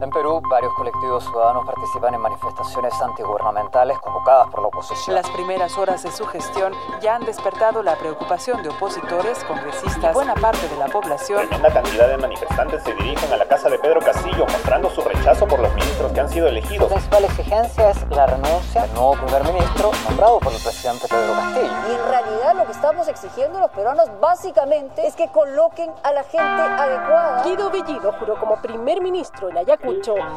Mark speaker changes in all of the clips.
Speaker 1: En Perú, varios colectivos ciudadanos participan en manifestaciones antigubernamentales convocadas por la oposición.
Speaker 2: Las primeras horas de su gestión ya han despertado la preocupación de opositores, congresistas y buena parte de la población.
Speaker 3: Tremenda cantidad de manifestantes se dirigen a la casa de Pedro Castillo mostrando su rechazo por los ministros que han sido elegidos.
Speaker 1: La principal exigencia es la renuncia del nuevo primer ministro nombrado por el presidente Pedro Castillo.
Speaker 4: Y en realidad lo que estamos exigiendo los peruanos básicamente es que coloquen a la gente adecuada.
Speaker 5: Guido Bellido juró como primer ministro en Ayacucho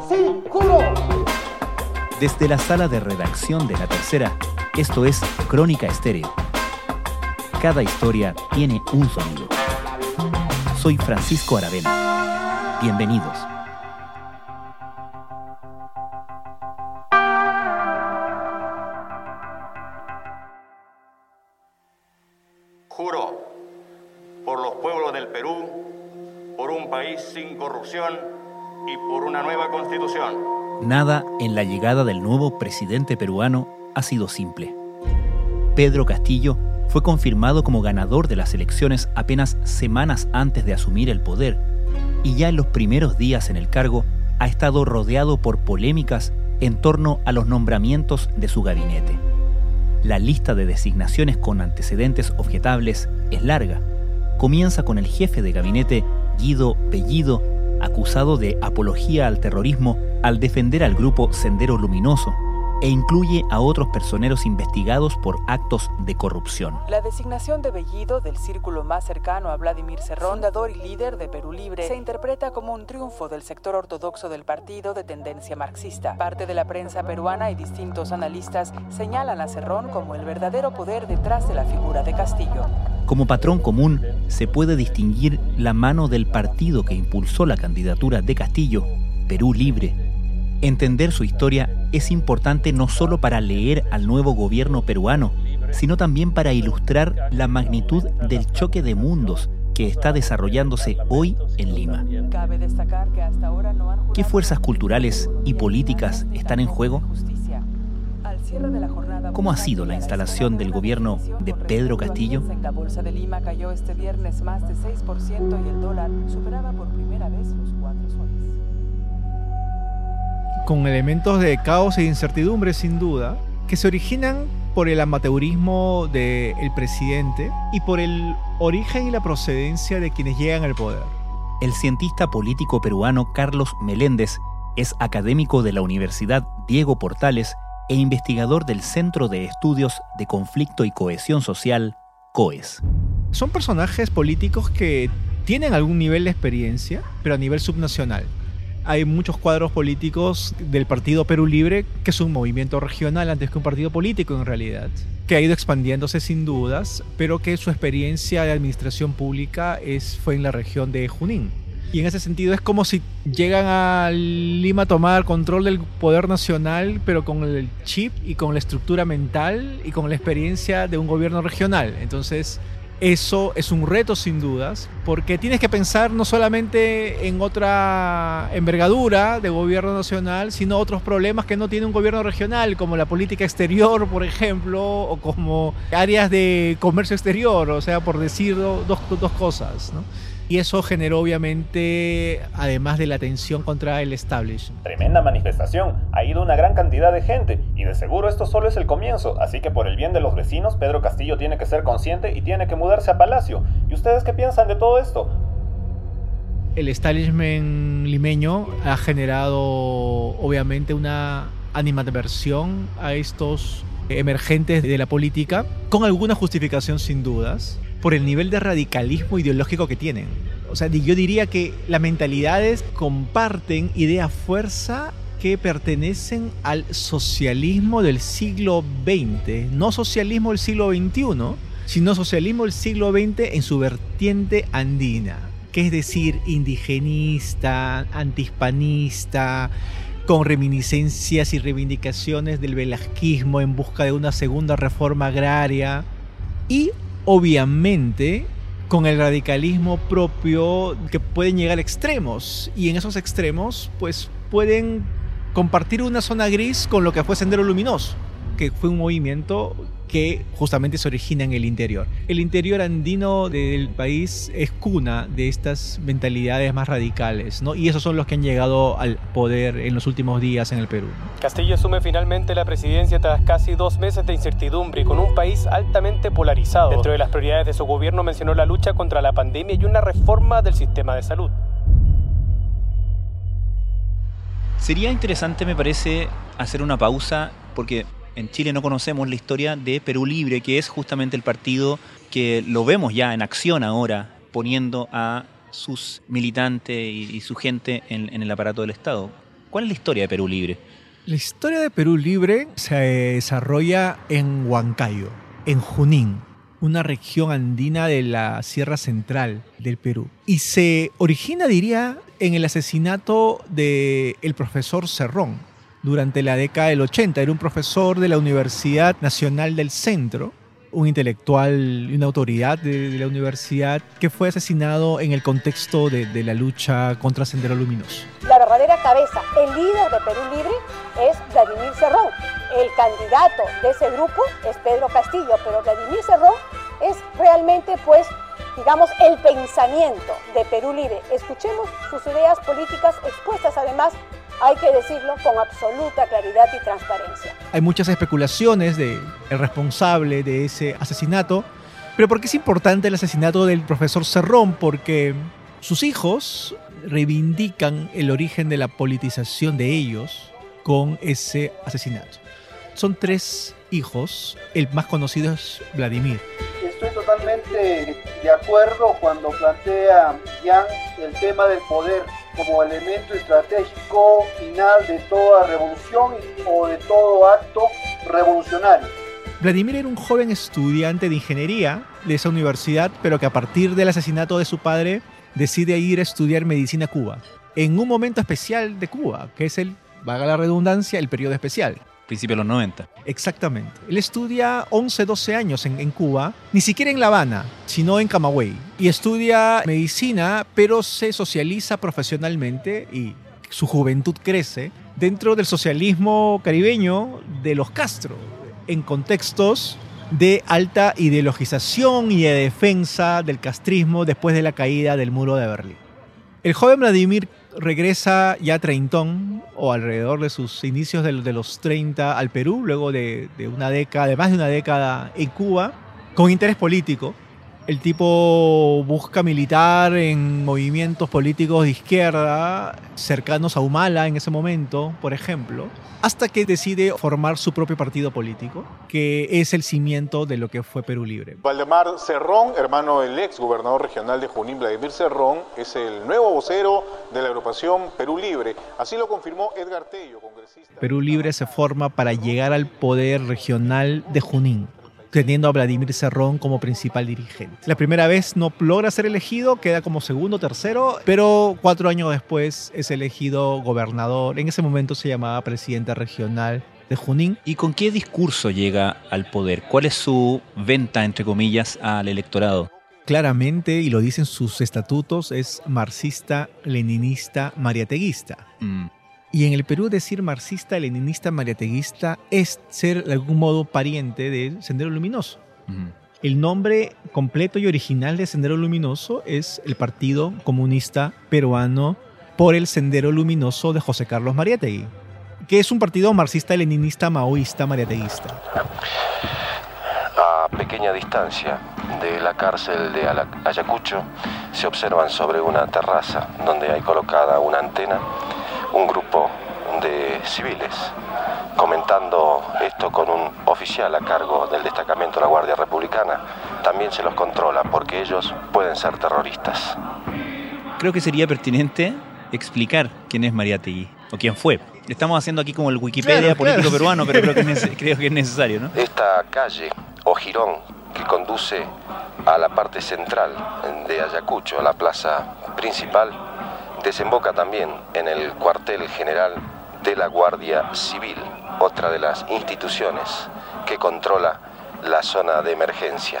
Speaker 6: Sí, juro.
Speaker 7: Desde la sala de redacción de La Tercera, esto es Crónica Estéreo. Cada historia tiene un sonido. Soy Francisco Aravena. Bienvenidos.
Speaker 8: Juro por los pueblos del Perú, por un país sin corrupción nueva constitución.
Speaker 7: Nada en la llegada del nuevo presidente peruano ha sido simple. Pedro Castillo fue confirmado como ganador de las elecciones apenas semanas antes de asumir el poder y ya en los primeros días en el cargo ha estado rodeado por polémicas en torno a los nombramientos de su gabinete. La lista de designaciones con antecedentes objetables es larga. Comienza con el jefe de gabinete, Guido Bellido, acusado de apología al terrorismo al defender al grupo Sendero Luminoso, e incluye a otros personeros investigados por actos de corrupción.
Speaker 2: La designación de Bellido del círculo más cercano a Vladimir Cerrón, fundador y líder de Perú Libre, se interpreta como un triunfo del sector ortodoxo del partido de tendencia marxista. Parte de la prensa peruana y distintos analistas señalan a Cerrón como el verdadero poder detrás de la figura de Castillo.
Speaker 7: Como patrón común, se puede distinguir la mano del partido que impulsó la candidatura de Castillo, Perú Libre. Entender su historia es importante no solo para leer al nuevo gobierno peruano, sino también para ilustrar la magnitud del choque de mundos que está desarrollándose hoy en Lima. ¿Qué fuerzas culturales y políticas están en juego? ¿Cómo ha sido la instalación del gobierno de Pedro Castillo?
Speaker 2: La bolsa de Lima cayó este viernes más de 6% y el dólar superaba por primera vez los 4 soles.
Speaker 9: Con elementos de caos e incertidumbre sin duda, que se originan por el amateurismo del presidente y por el origen y la procedencia de quienes llegan al poder.
Speaker 7: El cientista político peruano Carlos Meléndez es académico de la Universidad Diego Portales e investigador del Centro de Estudios de Conflicto y Cohesión Social, COES.
Speaker 9: Son personajes políticos que tienen algún nivel de experiencia, pero a nivel subnacional. Hay muchos cuadros políticos del Partido Perú Libre, que es un movimiento regional antes que un partido político en realidad, que ha ido expandiéndose sin dudas, pero que su experiencia de administración pública es, fue en la región de Junín. Y en ese sentido es como si llegan a Lima a tomar control del poder nacional, pero con el chip y con la estructura mental y con la experiencia de un gobierno regional. Entonces, eso es un reto sin dudas, porque tienes que pensar no solamente en otra envergadura de gobierno nacional, sino otros problemas que no tiene un gobierno regional, como la política exterior, por ejemplo, o como áreas de comercio exterior, o sea, por decir dos, dos cosas. ¿no? Y eso generó obviamente, además de la tensión contra el establishment.
Speaker 3: Tremenda manifestación, ha ido una gran cantidad de gente y de seguro esto solo es el comienzo, así que por el bien de los vecinos, Pedro Castillo tiene que ser consciente y tiene que mudarse a Palacio. ¿Y ustedes qué piensan de todo esto?
Speaker 9: El establishment limeño ha generado obviamente una animadversión a estos emergentes de la política, con alguna justificación sin dudas por el nivel de radicalismo ideológico que tienen. O sea, yo diría que las mentalidades comparten idea fuerza que pertenecen al socialismo del siglo XX, no socialismo del siglo XXI, sino socialismo del siglo XX en su vertiente andina, que es decir, indigenista, antihispanista, con reminiscencias y reivindicaciones del velasquismo en busca de una segunda reforma agraria y obviamente con el radicalismo propio que pueden llegar a extremos y en esos extremos pues pueden compartir una zona gris con lo que fue Sendero Luminoso. Que fue un movimiento que justamente se origina en el interior. El interior andino del país es cuna de estas mentalidades más radicales, ¿no? Y esos son los que han llegado al poder en los últimos días en el Perú.
Speaker 6: Castillo asume finalmente la presidencia tras casi dos meses de incertidumbre y con un país altamente polarizado. Dentro de las prioridades de su gobierno mencionó la lucha contra la pandemia y una reforma del sistema de salud.
Speaker 7: Sería interesante, me parece, hacer una pausa porque en Chile no conocemos la historia de Perú Libre, que es justamente el partido que lo vemos ya en acción ahora, poniendo a sus militantes y, su gente en, el aparato del Estado. ¿Cuál es la historia de Perú Libre?
Speaker 9: La historia de Perú Libre se desarrolla en Huancayo, en Junín, una región andina de la Sierra Central del Perú. Y se origina, diría, en el asesinato del el profesor Cerrón, durante la década del 80. Era un profesor de la Universidad Nacional del Centro, un intelectual una autoridad de, la universidad que fue asesinado en el contexto de, de, la lucha contra Sendero Luminoso.
Speaker 5: La verdadera cabeza, el líder de Perú Libre es Vladimir Cerrón. El candidato de ese grupo es Pedro Castillo, pero Vladimir Cerrón es realmente pues digamos, el pensamiento de Perú Libre. Escuchemos sus ideas políticas expuestas además hay que decirlo con absoluta claridad y transparencia.
Speaker 9: Hay muchas especulaciones de el responsable de ese asesinato, pero ¿por qué es importante el asesinato del profesor Cerrón? Porque sus hijos reivindican el origen de la politización de ellos con ese asesinato. Son tres hijos, el más conocido es Vladimir.
Speaker 10: Estoy totalmente de acuerdo cuando plantea Jan el tema del poder como elemento estratégico final de toda revolución o de todo acto revolucionario.
Speaker 9: Vladimir era un joven estudiante de ingeniería de esa universidad, pero que a partir del asesinato de su padre decide ir a estudiar medicina a Cuba, en un momento especial de Cuba, que es el, vaga la redundancia, el periodo especial
Speaker 7: principio de los 90.
Speaker 9: Exactamente. Él estudia 11, 12 años en, Cuba, ni siquiera en La Habana, sino en Camagüey. Y estudia medicina, pero se socializa profesionalmente y su juventud crece dentro del socialismo caribeño de los Castro, en contextos de alta ideologización y de defensa del castrismo después de la caída del muro de Berlín. El joven Vladimir regresa ya treintón o alrededor de sus inicios de, los 30 al Perú, luego de, de, una década, de más de una década en Cuba, con interés político. El tipo busca militar en movimientos políticos de izquierda, cercanos a Humala en ese momento, por ejemplo, hasta que decide formar su propio partido político, que es el cimiento de lo que fue Perú Libre.
Speaker 11: Valdemar Cerrón, hermano del ex gobernador regional de Junín, Vladimir Cerrón, es el nuevo vocero de la agrupación Perú Libre. Así lo confirmó Edgar Tello, congresista.
Speaker 9: Perú Libre se forma para llegar al poder regional de Junín teniendo a Vladimir Cerrón como principal dirigente. La primera vez no logra ser elegido, queda como segundo, tercero, pero cuatro años después es elegido gobernador. En ese momento se llamaba presidente regional de Junín.
Speaker 7: ¿Y con qué discurso llega al poder? ¿Cuál es su venta, entre comillas, al electorado?
Speaker 9: Claramente, y lo dicen sus estatutos, es marxista, leninista, mariateguista. Mm. Y en el Perú decir marxista, leninista, mariateguista es ser de algún modo pariente de Sendero Luminoso. El nombre completo y original de Sendero Luminoso es el Partido Comunista Peruano por el Sendero Luminoso de José Carlos Mariategui, que es un partido marxista, leninista, maoísta, mariateguista.
Speaker 12: A pequeña distancia de la cárcel de Ayacucho se observan sobre una terraza donde hay colocada una antena un grupo de civiles comentando esto con un oficial a cargo del destacamento de la Guardia Republicana, también se los controla porque ellos pueden ser terroristas.
Speaker 7: Creo que sería pertinente explicar quién es Mariategui o quién fue. Estamos haciendo aquí como el Wikipedia político peruano, pero creo que, es, creo que es necesario, ¿no?
Speaker 12: Esta calle o jirón que conduce a la parte central de Ayacucho, a la plaza principal, desemboca también en el cuartel general de la Guardia Civil, otra de las instituciones que controla la zona de emergencia.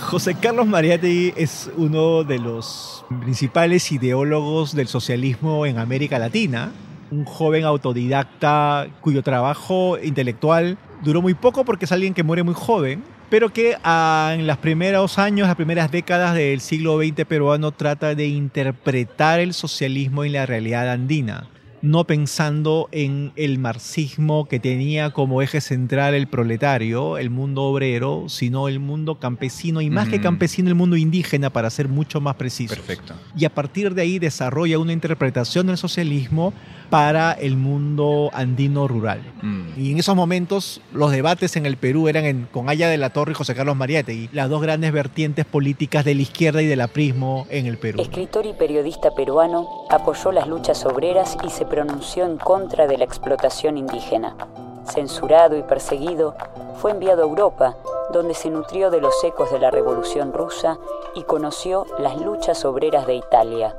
Speaker 9: José Carlos Mariátegui es uno de los principales ideólogos del socialismo en América Latina. un joven autodidacta cuyo trabajo intelectual duró muy poco porque es alguien que muere muy joven, pero que ah, en los primeros años, las primeras décadas del siglo XX peruano trata de interpretar el socialismo en la realidad andina no pensando en el marxismo que tenía como eje central el proletario, el mundo obrero, sino el mundo campesino y más que campesino el mundo indígena para ser mucho más preciso.
Speaker 7: Perfecto.
Speaker 9: Y a partir de ahí desarrolla una interpretación del socialismo para el mundo andino rural.
Speaker 7: Mm.
Speaker 9: Y en esos momentos los debates en el Perú eran en, con Aya de la Torre y José Carlos Mariátegui, las dos grandes vertientes políticas de la izquierda y del aprismo en el Perú.
Speaker 13: Escritor y periodista peruano, apoyó las luchas obreras y se pronunció en contra de la explotación indígena. Censurado y perseguido, fue enviado a Europa, donde se nutrió de los ecos de la Revolución rusa y conoció las luchas obreras de Italia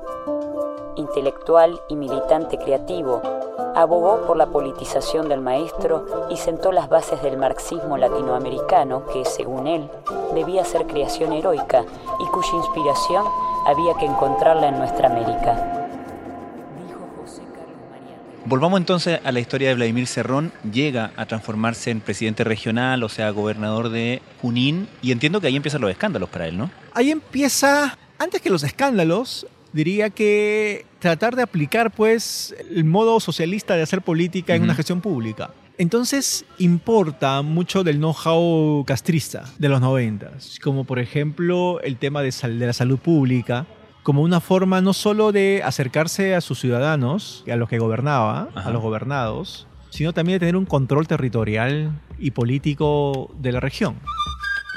Speaker 13: intelectual y militante creativo, abogó por la politización del maestro y sentó las bases del marxismo latinoamericano que, según él, debía ser creación heroica y cuya inspiración había que encontrarla en nuestra América.
Speaker 7: Volvamos entonces a la historia de Vladimir Cerrón. Llega a transformarse en presidente regional, o sea, gobernador de Junín, y entiendo que ahí empiezan los escándalos para él, ¿no?
Speaker 9: Ahí empieza, antes que los escándalos, diría que tratar de aplicar pues el modo socialista de hacer política en una gestión pública. Entonces importa mucho del know-how castrista de los noventas, como por ejemplo el tema de, de la salud pública, como una forma no solo de acercarse a sus ciudadanos, a los que gobernaba, a los gobernados, sino también de tener un control territorial y político de la región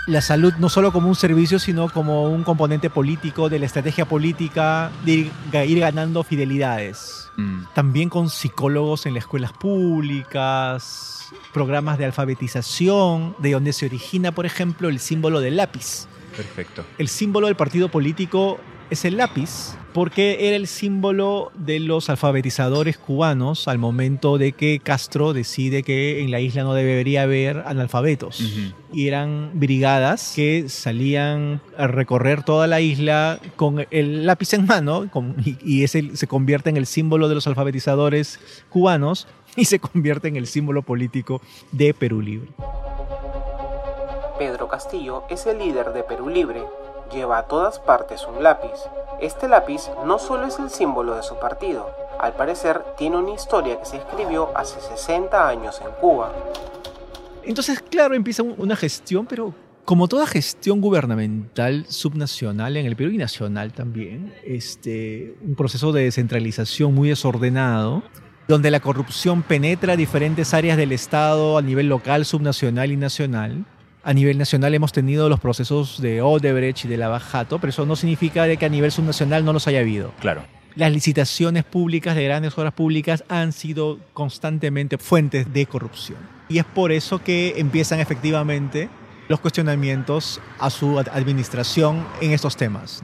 Speaker 9: la salud no solo como un servicio, sino como un componente político de la estrategia política de ir, ganando fidelidades.
Speaker 7: Mm.
Speaker 9: También con psicólogos en las escuelas públicas, programas de alfabetización, de donde se origina, por ejemplo, el símbolo del lápiz.
Speaker 7: Perfecto.
Speaker 9: El símbolo del partido político es el lápiz porque era el símbolo de los alfabetizadores cubanos al momento de que Castro decide que en la isla no debería haber analfabetos. Y eran brigadas que salían a recorrer toda la isla con el lápiz en mano y, ese se convierte en el símbolo de los alfabetizadores cubanos y se convierte en el símbolo político de Perú Libre.
Speaker 14: Pedro Castillo es el líder de Perú Libre. Lleva a todas partes un lápiz este lápiz no solo es el símbolo de su partido, al parecer tiene una historia que se escribió hace 60 años en Cuba.
Speaker 9: Entonces, claro, empieza una gestión, pero como toda gestión gubernamental subnacional en el Perú y nacional también, este, un proceso de descentralización muy desordenado, donde la corrupción penetra diferentes áreas del Estado a nivel local, subnacional y nacional, a nivel nacional hemos tenido los procesos de Odebrecht y de Lavajato, pero eso no significa de que a nivel subnacional no los haya habido.
Speaker 7: Claro.
Speaker 9: Las licitaciones públicas de grandes obras públicas han sido constantemente fuentes de corrupción. Y es por eso que empiezan efectivamente los cuestionamientos a su administración en estos temas.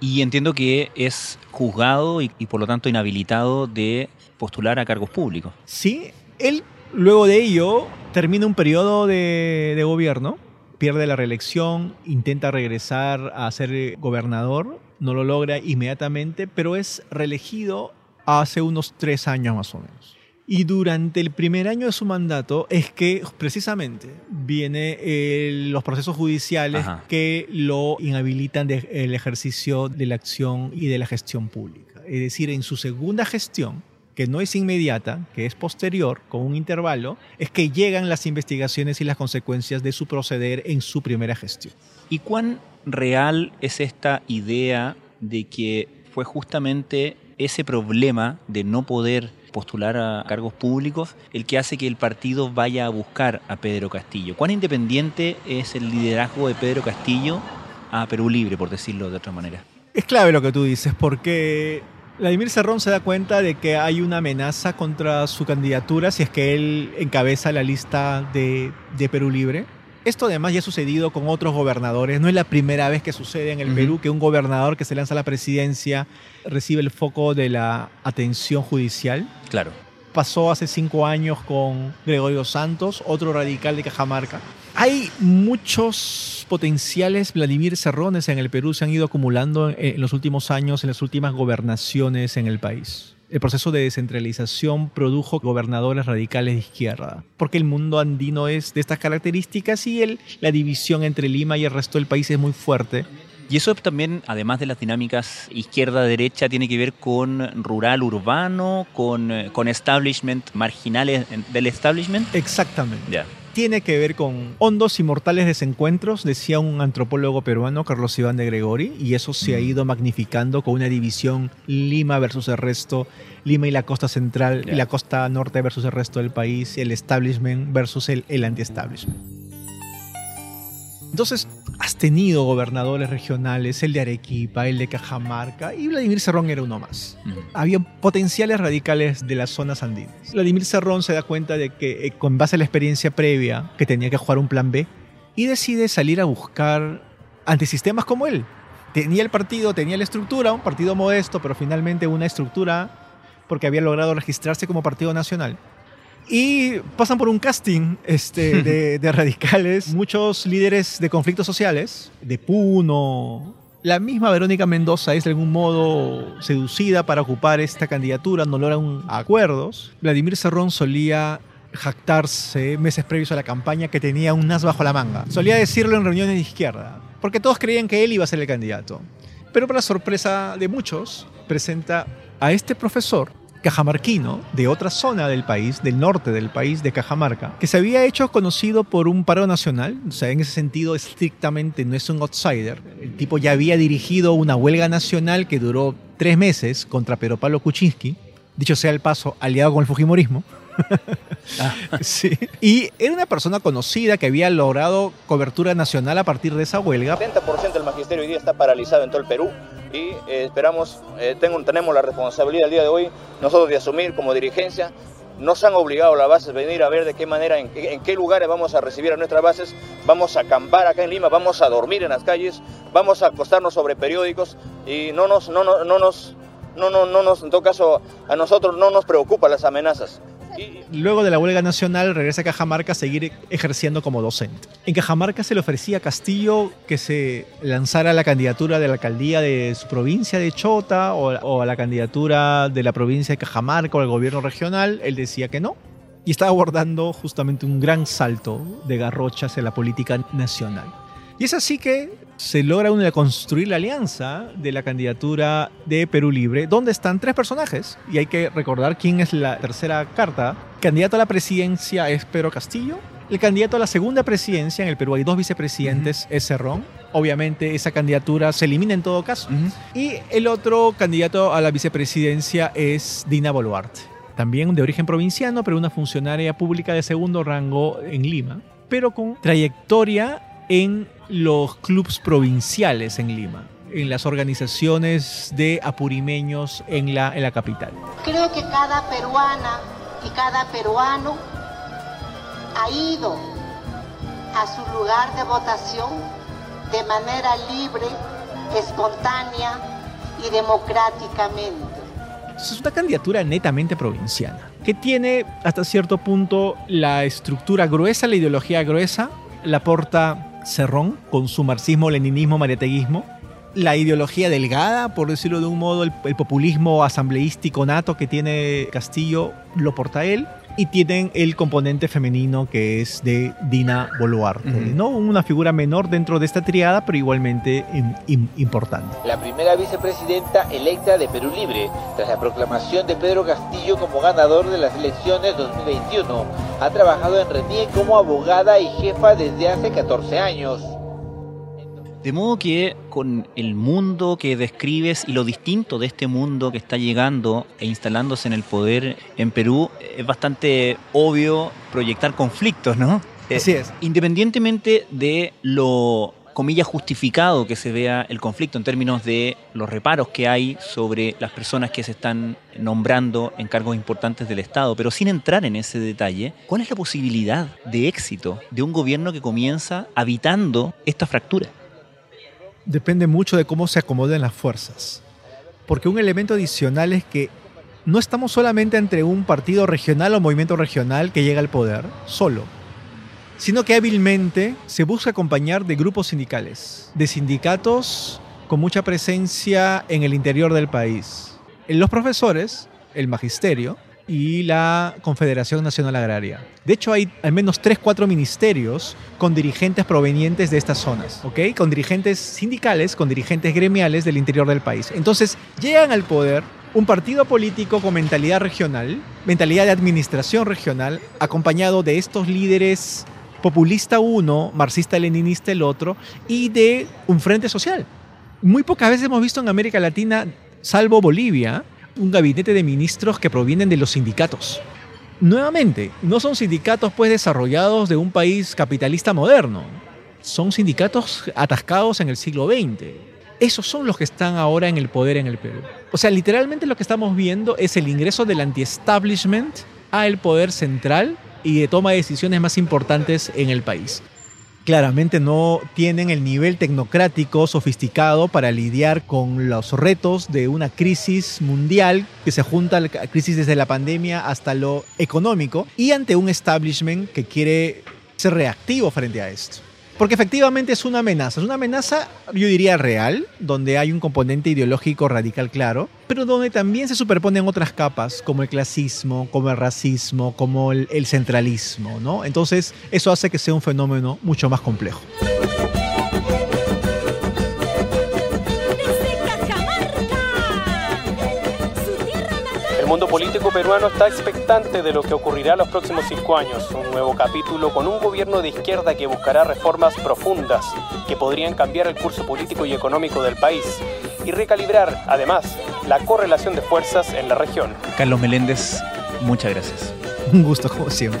Speaker 7: Y entiendo que es juzgado y, por lo tanto inhabilitado de postular a cargos públicos.
Speaker 9: Sí, él luego de ello termina un periodo de gobierno pierde la reelección, intenta regresar a ser gobernador, no lo logra inmediatamente, pero es reelegido hace unos tres años más o menos. Y durante el primer año de su mandato es que precisamente vienen los procesos judiciales que lo inhabilitan del ejercicio de la acción y de la gestión pública. Es decir, en su segunda gestión, que no es inmediata, que es posterior, con un intervalo, es que llegan las investigaciones y las consecuencias de su proceder en su primera gestión.
Speaker 7: ¿Y cuán real es esta idea de que fue justamente ese problema de no poder postular a cargos públicos el que hace que el partido vaya a buscar a Pedro Castillo? ¿Cuán independiente es el liderazgo de Pedro Castillo a Perú Libre, por decirlo de otra manera?
Speaker 9: Es clave lo que tú dices, porque Vladimir Cerrón se da cuenta de que hay una amenaza contra su candidatura si es que él encabeza la lista de, Perú Libre. Esto además ya ha sucedido con otros gobernadores. No es la primera vez que sucede en el Perú que un gobernador que se lanza a la presidencia recibe el foco de la atención judicial.
Speaker 7: Claro.
Speaker 9: Pasó hace cinco años con Gregorio Santos, otro radical de Cajamarca. Hay muchos potenciales Vladimir Cerrones en el Perú, se han ido acumulando en los últimos años, en las últimas gobernaciones en el país. El proceso de descentralización produjo gobernadores radicales de izquierda, porque el mundo andino es de estas características y el, la división entre Lima y el resto del país es muy fuerte.
Speaker 7: Y eso también, además de las dinámicas izquierda-derecha, tiene que ver con rural-urbano, con, eh, con establishment, marginales del establishment.
Speaker 9: Exactamente. Tiene que ver con hondos y mortales desencuentros, decía un antropólogo peruano, Carlos Iván de Gregori, y eso se ha mm. ido magnificando con una división Lima versus el resto, Lima y la costa central y la costa norte versus el resto del país, el establishment versus el, el anti-establishment. Entonces, has tenido gobernadores regionales, el de Arequipa, el de Cajamarca, y Vladimir Cerrón era uno más. Había potenciales radicales de las zonas andinas. Vladimir Cerrón se da cuenta de que, eh, con base a la experiencia previa, que tenía que jugar un plan B, y decide salir a buscar antisistemas como él. Tenía el partido, tenía la estructura, un partido modesto, pero finalmente una estructura porque había logrado registrarse como partido nacional. Y pasan por un casting este, de, radicales, muchos líderes de conflictos sociales, de Puno. La misma Verónica Mendoza es de algún modo seducida para ocupar esta candidatura, no logran acuerdos. Vladimir Cerrón solía jactarse meses previos a la campaña que tenía un as bajo la manga. Solía decirlo en reuniones de izquierda, porque todos creían que él iba a ser el candidato. Pero para sorpresa de muchos, presenta a este profesor cajamarquino de otra zona del país, del norte del país, de Cajamarca, que se había hecho conocido por un paro nacional, o sea, en ese sentido estrictamente no es un outsider. El tipo ya había dirigido una huelga nacional que duró tres meses contra Pedro Pablo Kuczynski, dicho sea el paso, aliado con el Fujimorismo. Ah. sí. Y era una persona conocida que había logrado cobertura nacional a partir de esa huelga.
Speaker 15: 70% del magisterio hoy día está paralizado en todo el Perú y eh, esperamos, eh, tenemos la responsabilidad el día de hoy nosotros de asumir como dirigencia. Nos han obligado a las bases a venir a ver de qué manera, en, qué lugares vamos a recibir a nuestras bases. Vamos a acampar acá en Lima, vamos a dormir en las calles, vamos a acostarnos sobre periódicos y no nos, no, no, no nos, no, no, no nos, en todo caso, a nosotros no nos preocupan las amenazas.
Speaker 9: Luego de la huelga nacional regresa a Cajamarca a seguir ejerciendo como docente. En Cajamarca se le ofrecía a Castillo que se lanzara la candidatura de la alcaldía de su provincia de Chota o, a la candidatura de la provincia de Cajamarca o al gobierno regional. Él decía que no. Y estaba abordando justamente un gran salto de garrochas en la política nacional. Y es así que se logra una construir la alianza de la candidatura de Perú Libre, donde están tres personajes. Y hay que recordar quién es la tercera carta. candidato a la presidencia es Pedro Castillo. El candidato a la segunda presidencia, en el Perú hay dos vicepresidentes, es Cerrón. Obviamente esa candidatura se elimina en todo caso. Y el otro candidato a la vicepresidencia es Dina Boluarte. También de origen provinciano, pero una funcionaria pública de segundo rango en Lima, pero con trayectoria en los clubes provinciales en Lima, en las organizaciones de apurimeños en la, en la capital.
Speaker 16: Creo que cada peruana y cada peruano ha ido a su lugar de votación de manera libre, espontánea y democráticamente.
Speaker 9: Es una candidatura netamente provinciana, que tiene hasta cierto punto la estructura gruesa, la ideología gruesa, la porta Cerrón, con su marxismo, leninismo, mariateguismo, la ideología delgada, por decirlo de un modo, el, populismo asambleístico nato que tiene Castillo lo porta él, y tienen el componente femenino que es de Dina Boluarte, ¿no? Una figura menor dentro de esta triada, pero igualmente importante.
Speaker 17: La primera vicepresidenta electa de Perú Libre, tras la proclamación de Pedro Castillo como ganador de las elecciones 2021, ha trabajado en RENIE como abogada y jefa desde hace 14 años.
Speaker 7: De modo que con el mundo que describes y lo distinto de este mundo que está llegando e instalándose en el poder en Perú, es bastante obvio proyectar conflictos, ¿no?
Speaker 9: Eh, Así es.
Speaker 7: Independientemente de lo comillas justificado que se vea el conflicto en términos de los reparos que hay sobre las personas que se están nombrando en cargos importantes del Estado, pero sin entrar en ese detalle, ¿cuál es la posibilidad de éxito de un gobierno que comienza habitando esta fractura?
Speaker 9: Depende mucho de cómo se acomoden las fuerzas. Porque un elemento adicional es que no estamos solamente entre un partido regional o movimiento regional que llega al poder, solo, sino que hábilmente se busca acompañar de grupos sindicales, de sindicatos con mucha presencia en el interior del país. Los profesores el Magisterio y la Confederación Nacional Agraria. De hecho, hay al menos 3, 4 ministerios con dirigentes provenientes de estas zonas, ¿ok? Con dirigentes sindicales, con dirigentes gremiales del interior del país. Entonces, llegan al poder un partido político con mentalidad regional, mentalidad de administración regional, acompañado de estos líderes populista uno, marxista-leninista el otro, y de un frente social. Muy pocas veces hemos visto en América Latina, salvo Bolivia, un gabinete de ministros que provienen de los sindicatos. Nuevamente, no son sindicatos pues desarrollados de un país capitalista moderno. Son sindicatos atascados en el siglo XX. Esos son los que están ahora en el poder en el Perú. O sea, literalmente lo que estamos viendo es el ingreso del anti-establishment al poder central y de toma de decisiones más importantes en el país claramente no tienen el nivel tecnocrático sofisticado para lidiar con los retos de una crisis mundial que se junta a la crisis desde la pandemia hasta lo económico y ante un establishment que quiere ser reactivo frente a esto. Porque efectivamente es una amenaza, es una amenaza yo diría real, donde hay un componente ideológico radical claro, pero donde también se superponen otras capas, como el clasismo, como el racismo, como el, el centralismo, ¿no? Entonces eso hace que sea un fenómeno mucho más complejo.
Speaker 6: El mundo político peruano está expectante de lo que ocurrirá los próximos cinco años, un nuevo capítulo con un gobierno de izquierda que buscará reformas profundas que podrían cambiar el curso político y económico del país y recalibrar, además, la correlación de fuerzas en la región.
Speaker 7: Carlos Meléndez, muchas gracias.
Speaker 9: Un gusto como siempre.